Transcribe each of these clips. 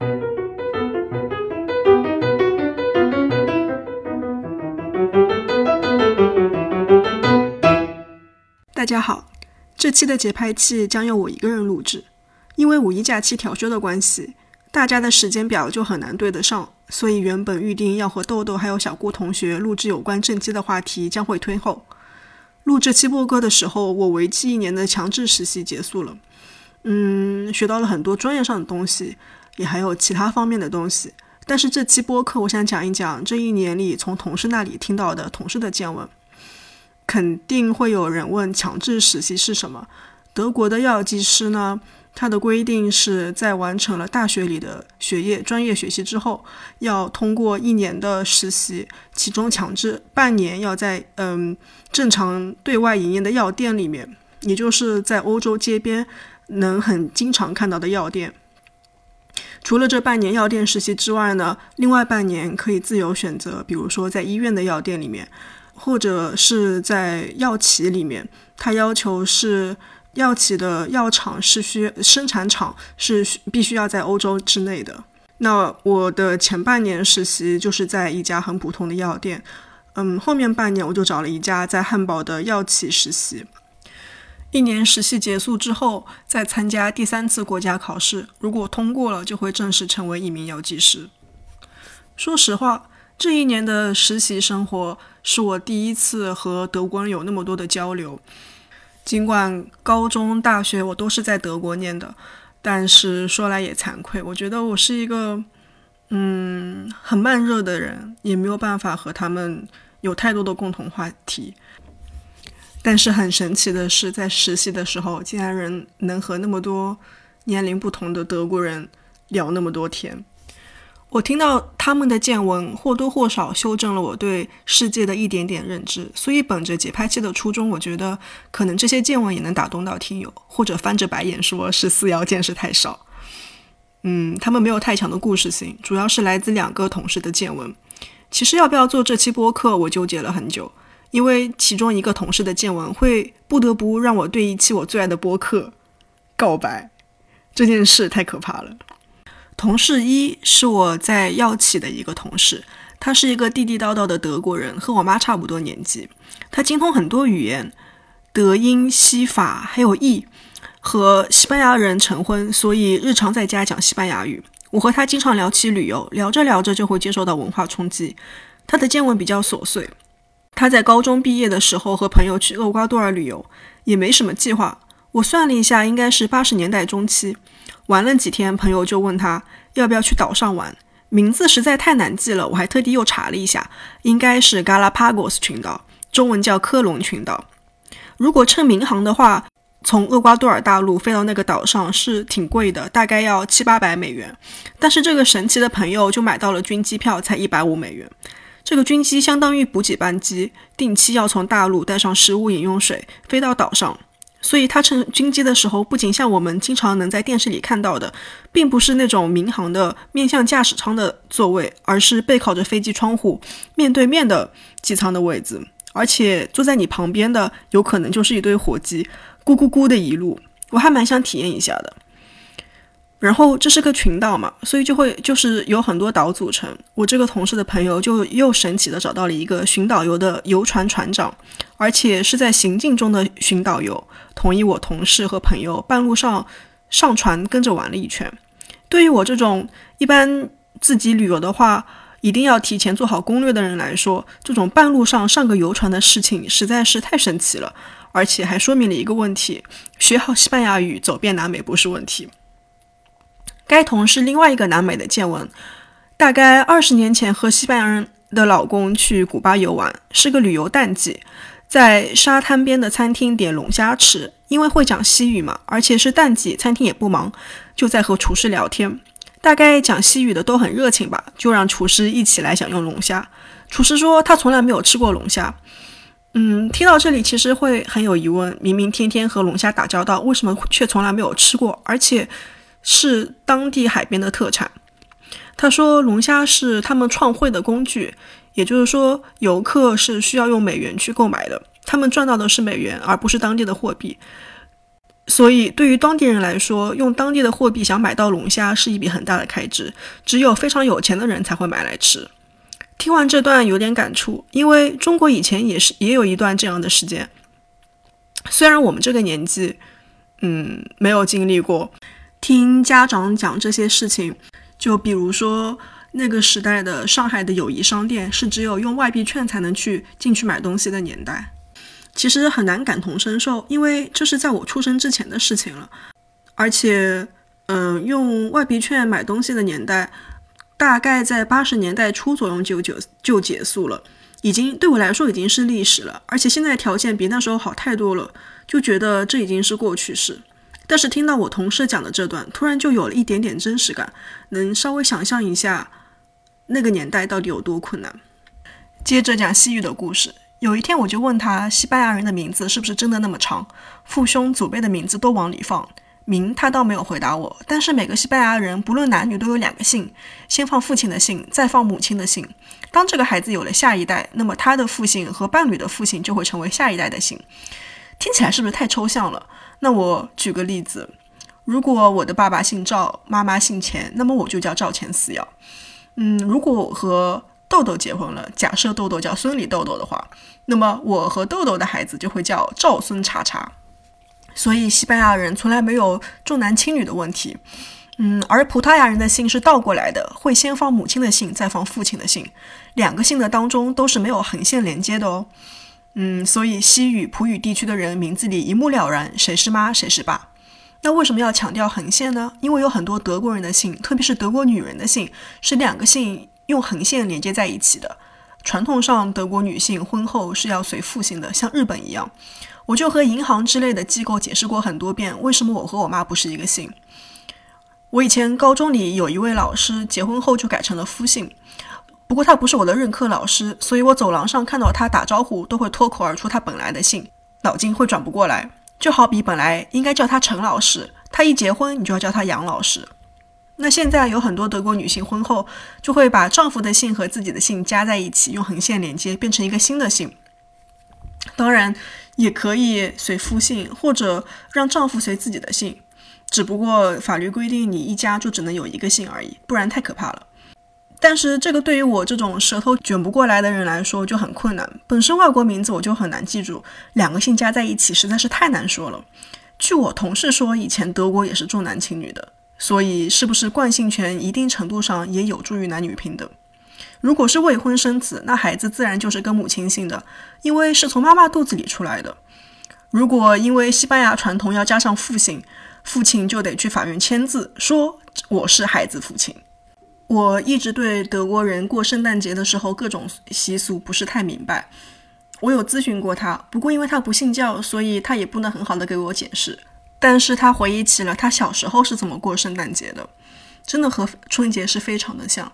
大家好，这期的节拍器将由我一个人录制，因为五一假期调休的关系，大家的时间表就很难对得上，所以原本预定要和豆豆还有小顾同学录制有关正畸的话题将会推后。录这期播歌的时候，我为期一年的强制实习结束了，嗯，学到了很多专业上的东西，也还有其他方面的东西。但是这期播客，我想讲一讲这一年里从同事那里听到的同事的见闻。肯定会有人问强制实习是什么？德国的药剂师呢？他的规定是在完成了大学里的学业专业学习之后，要通过一年的实习，其中强制半年要在嗯正常对外营业的药店里面，也就是在欧洲街边能很经常看到的药店。除了这半年药店实习之外呢，另外半年可以自由选择，比如说在医院的药店里面，或者是在药企里面，他要求是。药企的药厂是需生产厂是必须要在欧洲之内的。那我的前半年实习就是在一家很普通的药店，嗯，后面半年我就找了一家在汉堡的药企实习。一年实习结束之后，再参加第三次国家考试，如果通过了，就会正式成为一名药剂师。说实话，这一年的实习生活是我第一次和德国人有那么多的交流。尽管高中、大学我都是在德国念的，但是说来也惭愧，我觉得我是一个，嗯，很慢热的人，也没有办法和他们有太多的共同话题。但是很神奇的是，在实习的时候，竟然人能和那么多年龄不同的德国人聊那么多天。我听到他们的见闻，或多或少修正了我对世界的一点点认知。所以，本着节拍器的初衷，我觉得可能这些见闻也能打动到听友，或者翻着白眼说是四瑶见识太少。嗯，他们没有太强的故事性，主要是来自两个同事的见闻。其实要不要做这期播客，我纠结了很久，因为其中一个同事的见闻会不得不让我对一期我最爱的播客告白。这件事太可怕了。同事一是我在药企的一个同事，他是一个地地道道的德国人，和我妈差不多年纪。他精通很多语言，德、英、西、法还有意，和西班牙人成婚，所以日常在家讲西班牙语。我和他经常聊起旅游，聊着聊着就会接受到文化冲击。他的见闻比较琐碎，他在高中毕业的时候和朋友去厄瓜多尔旅游，也没什么计划。我算了一下，应该是八十年代中期。玩了几天，朋友就问他要不要去岛上玩，名字实在太难记了，我还特地又查了一下，应该是 Galapagos 群岛，中文叫科隆群岛。如果乘民航的话，从厄瓜多尔大陆飞到那个岛上是挺贵的，大概要七八百美元。但是这个神奇的朋友就买到了军机票，才一百五美元。这个军机相当于补给班机，定期要从大陆带上食物、饮用水飞到岛上。所以它乘军机的时候，不仅像我们经常能在电视里看到的，并不是那种民航的面向驾驶舱的座位，而是背靠着飞机窗户、面对面的机舱的位置，而且坐在你旁边的有可能就是一堆火鸡，咕咕咕的一路，我还蛮想体验一下的。然后这是个群岛嘛，所以就会就是有很多岛组成。我这个同事的朋友就又神奇的找到了一个寻导游的游船船长，而且是在行进中的寻导游，同意我同事和朋友半路上上船跟着玩了一圈。对于我这种一般自己旅游的话，一定要提前做好攻略的人来说，这种半路上上个游船的事情实在是太神奇了，而且还说明了一个问题：学好西班牙语，走遍南美不是问题。该同事另外一个南美的见闻，大概二十年前和西班牙人的老公去古巴游玩，是个旅游淡季，在沙滩边的餐厅点龙虾吃，因为会讲西语嘛，而且是淡季，餐厅也不忙，就在和厨师聊天，大概讲西语的都很热情吧，就让厨师一起来享用龙虾。厨师说他从来没有吃过龙虾，嗯，听到这里其实会很有疑问，明明天天和龙虾打交道，为什么却从来没有吃过？而且。是当地海边的特产。他说，龙虾是他们创汇的工具，也就是说，游客是需要用美元去购买的，他们赚到的是美元，而不是当地的货币。所以对于当地人来说，用当地的货币想买到龙虾是一笔很大的开支，只有非常有钱的人才会买来吃。听完这段有点感触，因为中国以前也是也有一段这样的时间。虽然我们这个年纪，嗯，没有经历过，听家长讲这些事情，就比如说那个时代的上海的友谊商店是只有用外币券才能去进去买东西的年代，其实很难感同身受，因为这是在我出生之前的事情了，而且，嗯，用外币券买东西的年代，大概在八十年代初左右就就就结束了。已经对我来说已经是历史了，而且现在条件比那时候好太多了，就觉得这已经是过去式。但是听到我同事讲的这段，突然就有了一点点真实感，能稍微想象一下那个年代到底有多困难。接着讲西域的故事。有一天我就问他，西班牙人的名字是不是真的那么长？父兄祖辈的名字都往里放。名他倒没有回答我，但是每个西班牙人不论男女都有两个姓，先放父亲的姓，再放母亲的姓。当这个孩子有了下一代，那么他的父姓和伴侣的父姓就会成为下一代的姓。听起来是不是太抽象了？那我举个例子，如果我的爸爸姓赵，妈妈姓钱，那么我就叫赵钱四瑶。嗯，如果我和豆豆结婚了，假设豆豆叫孙李豆豆的话，那么我和豆豆的孩子就会叫赵孙叉叉。所以西班牙人从来没有重男轻女的问题，嗯，而葡萄牙人的姓是倒过来的，会先放母亲的姓，再放父亲的姓，两个姓的当中都是没有横线连接的哦，嗯，所以西语、葡语地区的人名字里一目了然，谁是妈，谁是爸。那为什么要强调横线呢？因为有很多德国人的姓，特别是德国女人的姓，是两个姓用横线连接在一起的。传统上，德国女性婚后是要随父姓的，像日本一样。我就和银行之类的机构解释过很多遍，为什么我和我妈不是一个姓。我以前高中里有一位老师，结婚后就改成了夫姓，不过他不是我的任课老师，所以我走廊上看到他打招呼都会脱口而出他本来的姓，脑筋会转不过来。就好比本来应该叫他陈老师，他一结婚你就要叫他杨老师。那现在有很多德国女性婚后就会把丈夫的姓和自己的姓加在一起，用横线连接，变成一个新的姓。当然。也可以随夫姓，或者让丈夫随自己的姓，只不过法律规定你一家就只能有一个姓而已，不然太可怕了。但是这个对于我这种舌头卷不过来的人来说就很困难。本身外国名字我就很难记住，两个姓加在一起实在是太难说了。据我同事说，以前德国也是重男轻女的，所以是不是惯性权一定程度上也有助于男女平等？如果是未婚生子，那孩子自然就是跟母亲姓的，因为是从妈妈肚子里出来的。如果因为西班牙传统要加上父姓，父亲就得去法院签字，说我是孩子父亲。我一直对德国人过圣诞节的时候各种习俗不是太明白，我有咨询过他，不过因为他不信教，所以他也不能很好的给我解释。但是他回忆起了他小时候是怎么过圣诞节的，真的和春节是非常的像。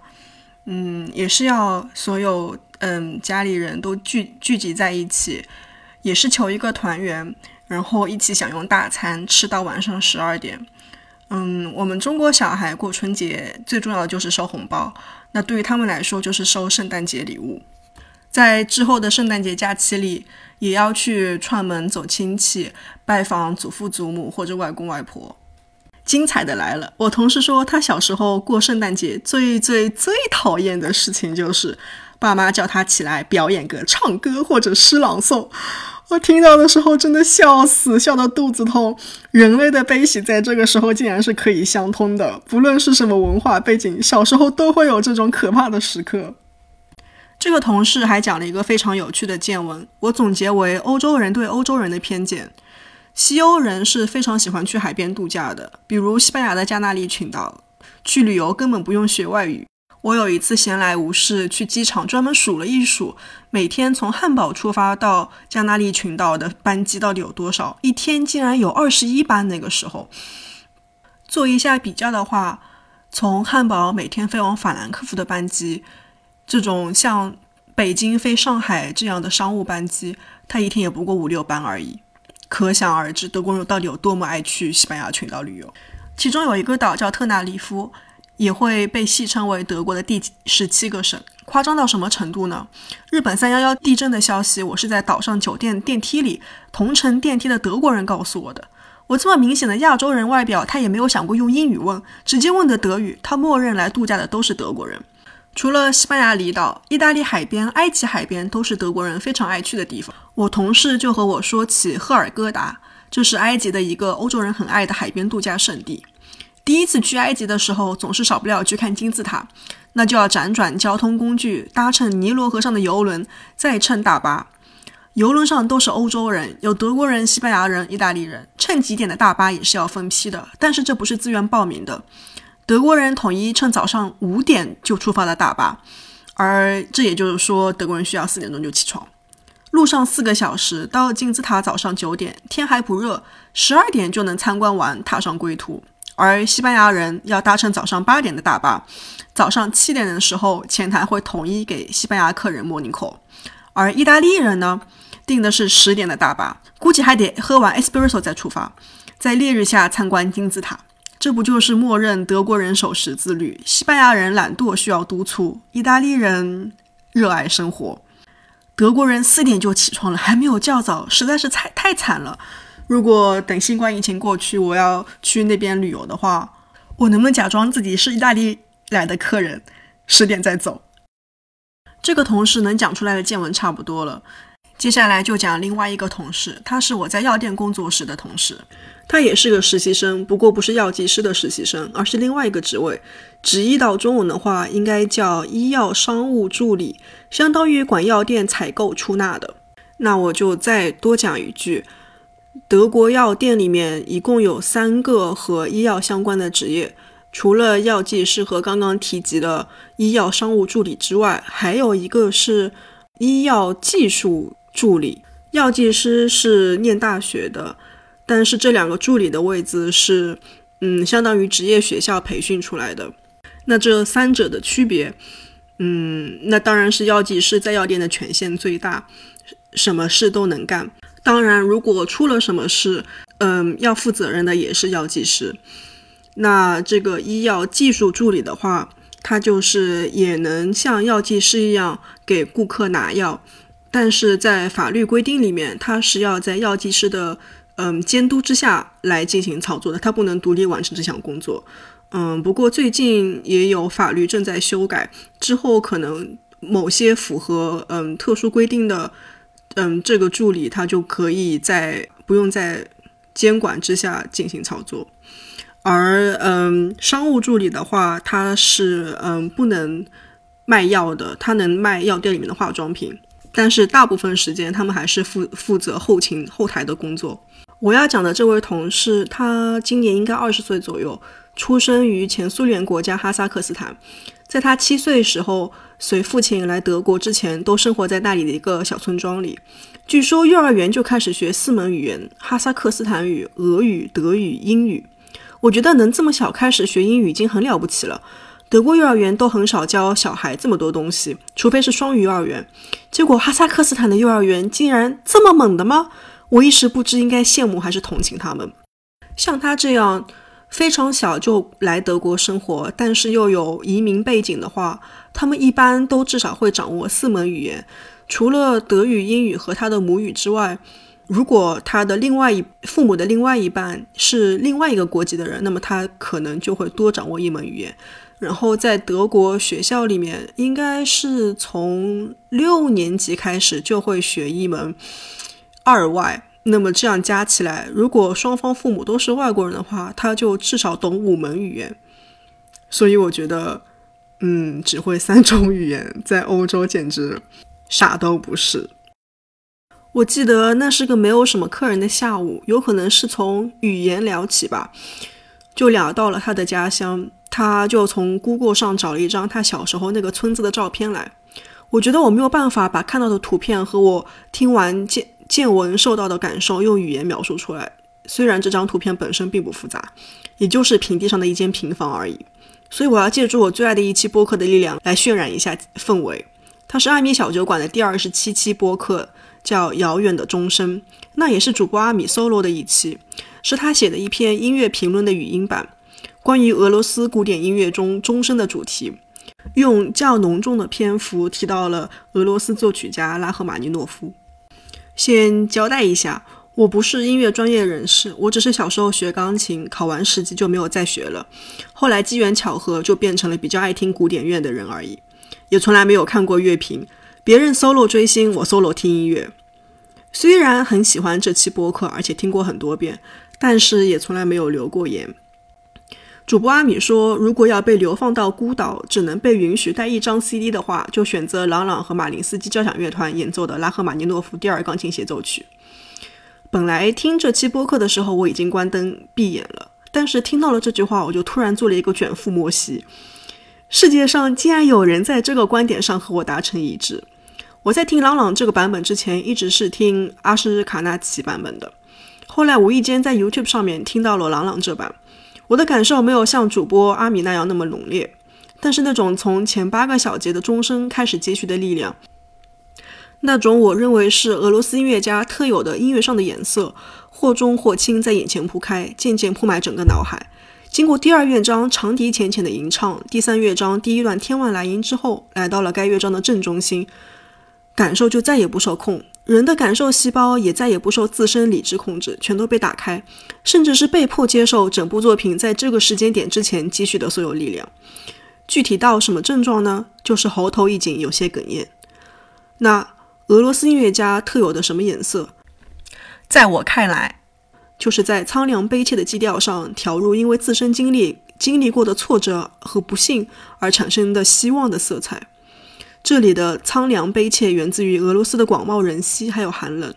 嗯，也是要所有嗯家里人都聚聚集在一起，也是求一个团圆，然后一起享用大餐，吃到晚上十二点。嗯，我们中国小孩过春节最重要的就是收红包，那对于他们来说就是收圣诞节礼物。在之后的圣诞节假期里，也要去串门走亲戚，拜访祖父祖母或者外公外婆。精彩的来了！我同事说，他小时候过圣诞节最最最讨厌的事情就是爸妈叫他起来表演个唱歌或者诗朗诵。我听到的时候真的笑死，笑到肚子痛。人类的悲喜在这个时候竟然是可以相通的，不论是什么文化背景，小时候都会有这种可怕的时刻。这个同事还讲了一个非常有趣的见闻，我总结为欧洲人对欧洲人的偏见。西欧人是非常喜欢去海边度假的，比如西班牙的加那利群岛，去旅游根本不用学外语。我有一次闲来无事，去机场专门数了一数，每天从汉堡出发到加那利群岛的班机到底有多少，一天竟然有二十一班。那个时候，做一下比较的话，从汉堡每天飞往法兰克福的班机，这种像北京飞上海这样的商务班机，它一天也不过五六班而已。可想而知，德国人到底有多么爱去西班牙群岛旅游。其中有一个岛叫特纳里夫，也会被戏称为德国的第十七个省。夸张到什么程度呢？日本三幺幺地震的消息，我是在岛上酒店电梯里同乘电梯的德国人告诉我的。我这么明显的亚洲人外表，他也没有想过用英语问，直接问的德语。他默认来度假的都是德国人，除了西班牙离岛、意大利海边、埃及海边都是德国人非常爱去的地方。我同事就和我说起赫尔戈达，这是埃及的一个欧洲人很爱的海边度假胜地。第一次去埃及的时候，总是少不了去看金字塔，那就要辗转交通工具，搭乘尼罗河上的游轮，再乘大巴。游轮上都是欧洲人，有德国人、西班牙人、意大利人。乘几点的大巴也是要分批的，但是这不是自愿报名的。德国人统一乘早上五点就出发的大巴，而这也就是说，德国人需要四点钟就起床。路上四个小时，到金字塔早上九点，天还不热，十二点就能参观完，踏上归途。而西班牙人要搭乘早上八点的大巴，早上七点的时候，前台会统一给西班牙客人 morning call。而意大利人呢，订的是十点的大巴，估计还得喝完 espresso 再出发，在烈日下参观金字塔。这不就是默认德国人守时自律，西班牙人懒惰需要督促，意大利人热爱生活。德国人四点就起床了，还没有叫早，实在是太太惨了。如果等新冠疫情过去，我要去那边旅游的话，我能不能假装自己是意大利来的客人，十点再走？这个同事能讲出来的见闻差不多了，接下来就讲另外一个同事，他是我在药店工作时的同事，他也是个实习生，不过不是药剂师的实习生，而是另外一个职位，直译到中文的话应该叫医药商务助理，相当于管药店采购出纳的。那我就再多讲一句。德国药店里面一共有三个和医药相关的职业，除了药剂师和刚刚提及的医药商务助理之外，还有一个是医药技术助理。药剂师是念大学的，但是这两个助理的位子是，嗯，相当于职业学校培训出来的。那这三者的区别，嗯，那当然是药剂师在药店的权限最大，什么事都能干。当然，如果出了什么事，嗯，要负责任的也是药剂师。那这个医药技术助理的话，他就是也能像药剂师一样给顾客拿药，但是在法律规定里面，他是要在药剂师的嗯监督之下来进行操作的，他不能独立完成这项工作。嗯，不过最近也有法律正在修改，之后可能某些符合嗯特殊规定的。嗯，这个助理他就可以在不用在监管之下进行操作，而嗯，商务助理的话，他是嗯不能卖药的，他能卖药店里面的化妆品，但是大部分时间他们还是负负责后勤后台的工作。我要讲的这位同事，他今年应该二十岁左右，出生于前苏联国家哈萨克斯坦，在他七岁时候。随父亲来德国之前，都生活在那里的一个小村庄里。据说幼儿园就开始学四门语言：哈萨克斯坦语、俄语、德语、英语。我觉得能这么小开始学英语已经很了不起了。德国幼儿园都很少教小孩这么多东西，除非是双语幼儿园。结果哈萨克斯坦的幼儿园竟然这么猛的吗？我一时不知应该羡慕还是同情他们。像他这样。非常小就来德国生活，但是又有移民背景的话，他们一般都至少会掌握四门语言，除了德语、英语和他的母语之外，如果他的另外一父母的另外一半是另外一个国籍的人，那么他可能就会多掌握一门语言。然后在德国学校里面，应该是从六年级开始就会学一门二外。那么这样加起来，如果双方父母都是外国人的话，他就至少懂五门语言。所以我觉得，嗯，只会三种语言在欧洲简直啥都不是。我记得那是个没有什么客人的下午，有可能是从语言聊起吧，就聊到了他的家乡。他就从 Google 上找了一张他小时候那个村子的照片来。我觉得我没有办法把看到的图片和我听完见。见闻受到的感受用语言描述出来，虽然这张图片本身并不复杂，也就是平地上的一间平房而已。所以我要借助我最爱的一期播客的力量来渲染一下氛围。它是艾米小酒馆的第二十七期播客，叫《遥远的钟声》，那也是主播阿米 solo 的一期，是他写的一篇音乐评论的语音版，关于俄罗斯古典音乐中钟声的主题，用较浓重的篇幅提到了俄罗斯作曲家拉赫玛尼诺夫。先交代一下，我不是音乐专业人士，我只是小时候学钢琴，考完十级就没有再学了。后来机缘巧合，就变成了比较爱听古典乐的人而已，也从来没有看过乐评。别人 solo 追星，我 solo 听音乐。虽然很喜欢这期播客，而且听过很多遍，但是也从来没有留过言。主播阿米说，如果要被流放到孤岛，只能被允许带一张 CD 的话，就选择朗朗和马林斯基交响乐团演奏的拉赫玛尼诺夫第二钢琴协奏曲。本来听这期播客的时候，我已经关灯闭眼了，但是听到了这句话，我就突然做了一个卷腹摸膝。世界上竟然有人在这个观点上和我达成一致。我在听朗朗这个版本之前，一直是听阿什卡纳奇版本的。后来无意间在 YouTube 上面听到了朗朗这版，我的感受没有像主播阿米那样那么浓烈，但是那种从前八个小节的钟声开始接续的力量。那种我认为是俄罗斯音乐家特有的音乐上的颜色，或重或轻，在眼前铺开，渐渐铺满整个脑海。经过第二乐章长笛浅浅的吟唱，第三乐章第一段天外来音之后，来到了该乐章的正中心，感受就再也不受控，人的感受细胞也再也不受自身理智控制，全都被打开，甚至是被迫接受整部作品在这个时间点之前积蓄的所有力量。具体到什么症状呢？就是喉头一紧，有些哽咽。那。俄罗斯音乐家特有的什么颜色？在我看来，就是在苍凉悲切的基调上调入因为自身经历经历过的挫折和不幸而产生的希望的色彩。这里的苍凉悲切源自于俄罗斯的广袤人稀还有寒冷。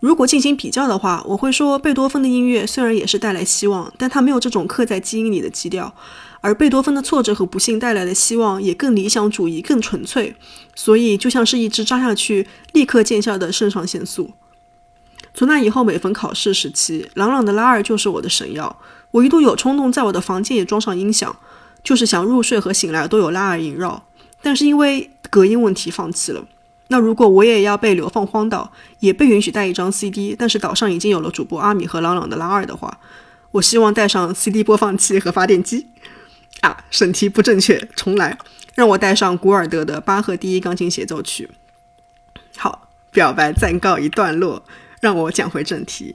如果进行比较的话，我会说贝多芬的音乐虽然也是带来希望，但他没有这种刻在基因里的基调。而贝多芬的挫折和不幸带来的希望也更理想主义、更纯粹，所以就像是一支扎下去立刻见效的肾上腺素。从那以后，每逢考试时期，朗朗的拉二就是我的神药。我一度有冲动在我的房间也装上音响，就是想入睡和醒来都有拉二萦绕，但是因为隔音问题放弃了。那如果我也要被流放荒岛，也被允许带一张 CD，但是岛上已经有了主播阿米和朗朗的拉二的话，我希望带上 CD 播放器和发电机。啊，审题不正确，重来。让我带上古尔德的巴赫第一钢琴协奏曲。好，表白暂告一段落，让我讲回正题。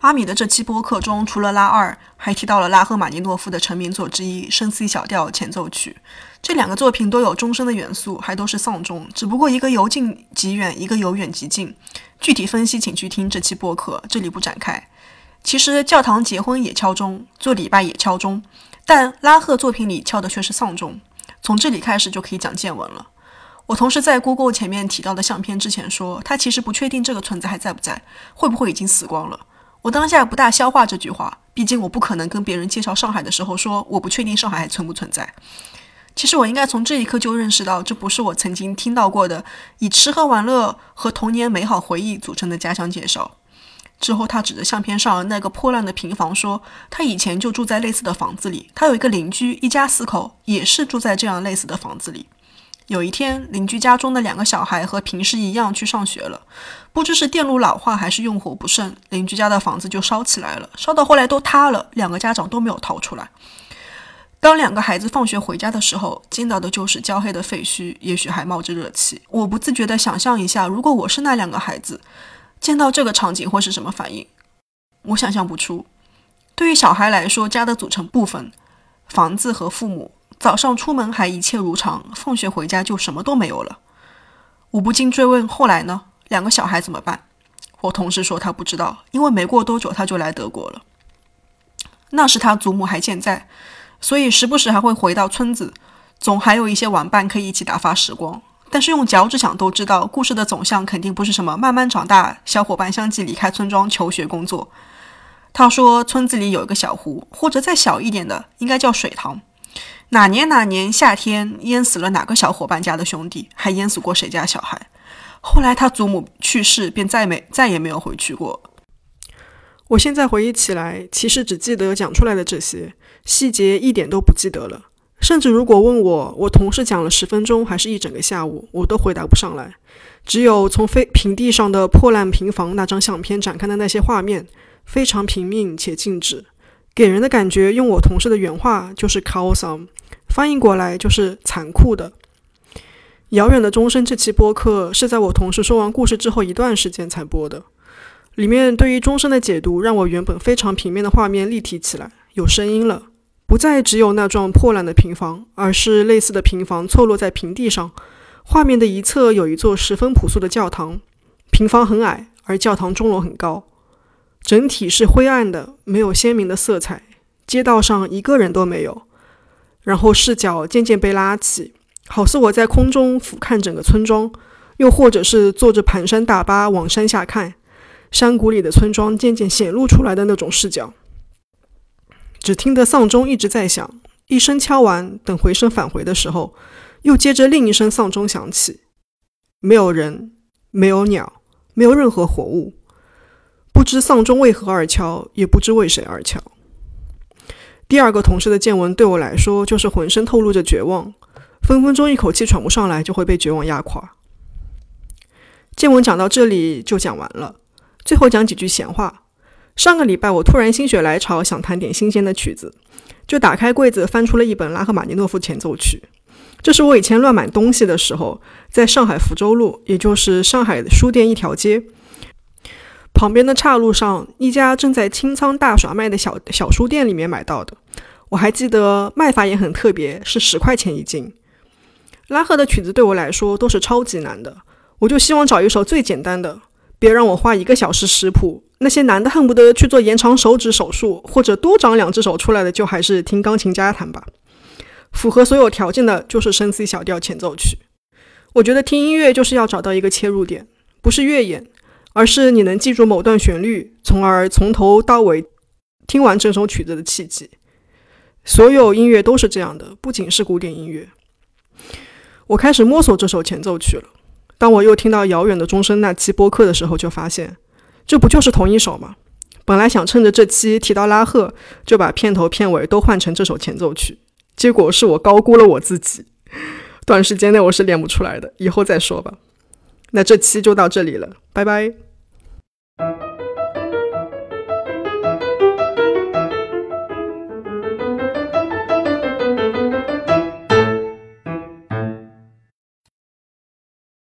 阿米的这期播客中，除了拉二，还提到了拉赫玛尼诺夫的成名作之一《升 C 小调前奏曲》。这两个作品都有钟声的元素，还都是丧钟，只不过一个由近及远，一个由远及近。具体分析，请去听这期播客，这里不展开。其实教堂结婚也敲钟，做礼拜也敲钟。但拉赫作品里敲的却是丧钟，从这里开始就可以讲见闻了。我同事在 Google 前面提到的相片之前说，他其实不确定这个村子还在不在，会不会已经死光了。我当下不大消化这句话，毕竟我不可能跟别人介绍上海的时候说我不确定上海还存不存在。其实我应该从这一刻就认识到，这不是我曾经听到过的以吃喝玩乐和童年美好回忆组成的家乡介绍。之后，他指着相片上那个破烂的平房说：“他以前就住在类似的房子里。他有一个邻居，一家四口也是住在这样类似的房子里。有一天，邻居家中的两个小孩和平时一样去上学了，不知是电路老化还是用火不慎，邻居家的房子就烧起来了，烧到后来都塌了。两个家长都没有逃出来。当两个孩子放学回家的时候，见到的就是焦黑的废墟，也许还冒着热气。我不自觉地想象一下，如果我是那两个孩子。”见到这个场景会是什么反应？我想象不出。对于小孩来说，家的组成部分——房子和父母，早上出门还一切如常，放学回家就什么都没有了。我不禁追问：后来呢？两个小孩怎么办？我同事说他不知道，因为没过多久他就来德国了。那时他祖母还健在，所以时不时还会回到村子，总还有一些玩伴可以一起打发时光。但是用脚趾想都知道，故事的走向肯定不是什么慢慢长大，小伙伴相继离开村庄求学工作。他说，村子里有一个小湖，或者再小一点的，应该叫水塘。哪年哪年夏天淹死了哪个小伙伴家的兄弟，还淹死过谁家小孩。后来他祖母去世，便再没再也没有回去过。我现在回忆起来，其实只记得讲出来的这些细节，一点都不记得了。甚至如果问我，我同事讲了十分钟还是一整个下午，我都回答不上来。只有从非平地上的破烂平房那张相片展开的那些画面，非常平命且静止，给人的感觉，用我同事的原话就是 “chaos”，翻译过来就是残酷的。遥远的钟声这期播客是在我同事说完故事之后一段时间才播的。里面对于钟声的解读，让我原本非常平面的画面立体起来，有声音了，不再只有那幢破烂的平房，而是类似的平房错落在平地上。画面的一侧有一座十分朴素的教堂，平房很矮，而教堂钟楼很高，整体是灰暗的，没有鲜明的色彩。街道上一个人都没有。然后视角渐渐被拉起，好似我在空中俯瞰整个村庄，又或者是坐着盘山大巴往山下看，山谷里的村庄渐渐显露出来的那种视角。只听得丧钟一直在响，一声敲完，等回声返回的时候。又接着另一声丧钟响起，没有人，没有鸟，没有任何活物。不知丧钟为何而敲，也不知为谁而敲。第二个同事的见闻对我来说，就是浑身透露着绝望，分分钟一口气喘不上来，就会被绝望压垮。见闻讲到这里就讲完了，最后讲几句闲话。上个礼拜我突然心血来潮，想弹点新鲜的曲子，就打开柜子，翻出了一本拉赫玛尼诺夫前奏曲。这是我以前乱买东西的时候，在上海福州路，也就是上海书店一条街旁边的岔路上，一家正在清仓大甩卖的小小书店里面买到的。我还记得卖法也很特别，是十块钱一斤。拉赫的曲子对我来说都是超级难的，我就希望找一首最简单的，别让我花一个小时识谱。那些难的恨不得去做延长手指手术，或者多长两只手出来的，就还是听钢琴家弹吧。符合所有条件的就是升 C 小调前奏曲。我觉得听音乐就是要找到一个切入点，不是乐演，而是你能记住某段旋律，从而从头到尾听完整首曲子的契机。所有音乐都是这样的，不仅是古典音乐。我开始摸索这首前奏曲了。当我又听到遥远的钟声那期播客的时候，就发现这不就是同一首吗？本来想趁着这期提到拉赫，就把片头片尾都换成这首前奏曲。结果是我高估了我自己，短时间内我是练不出来的，以后再说吧。那这期就到这里了，拜拜。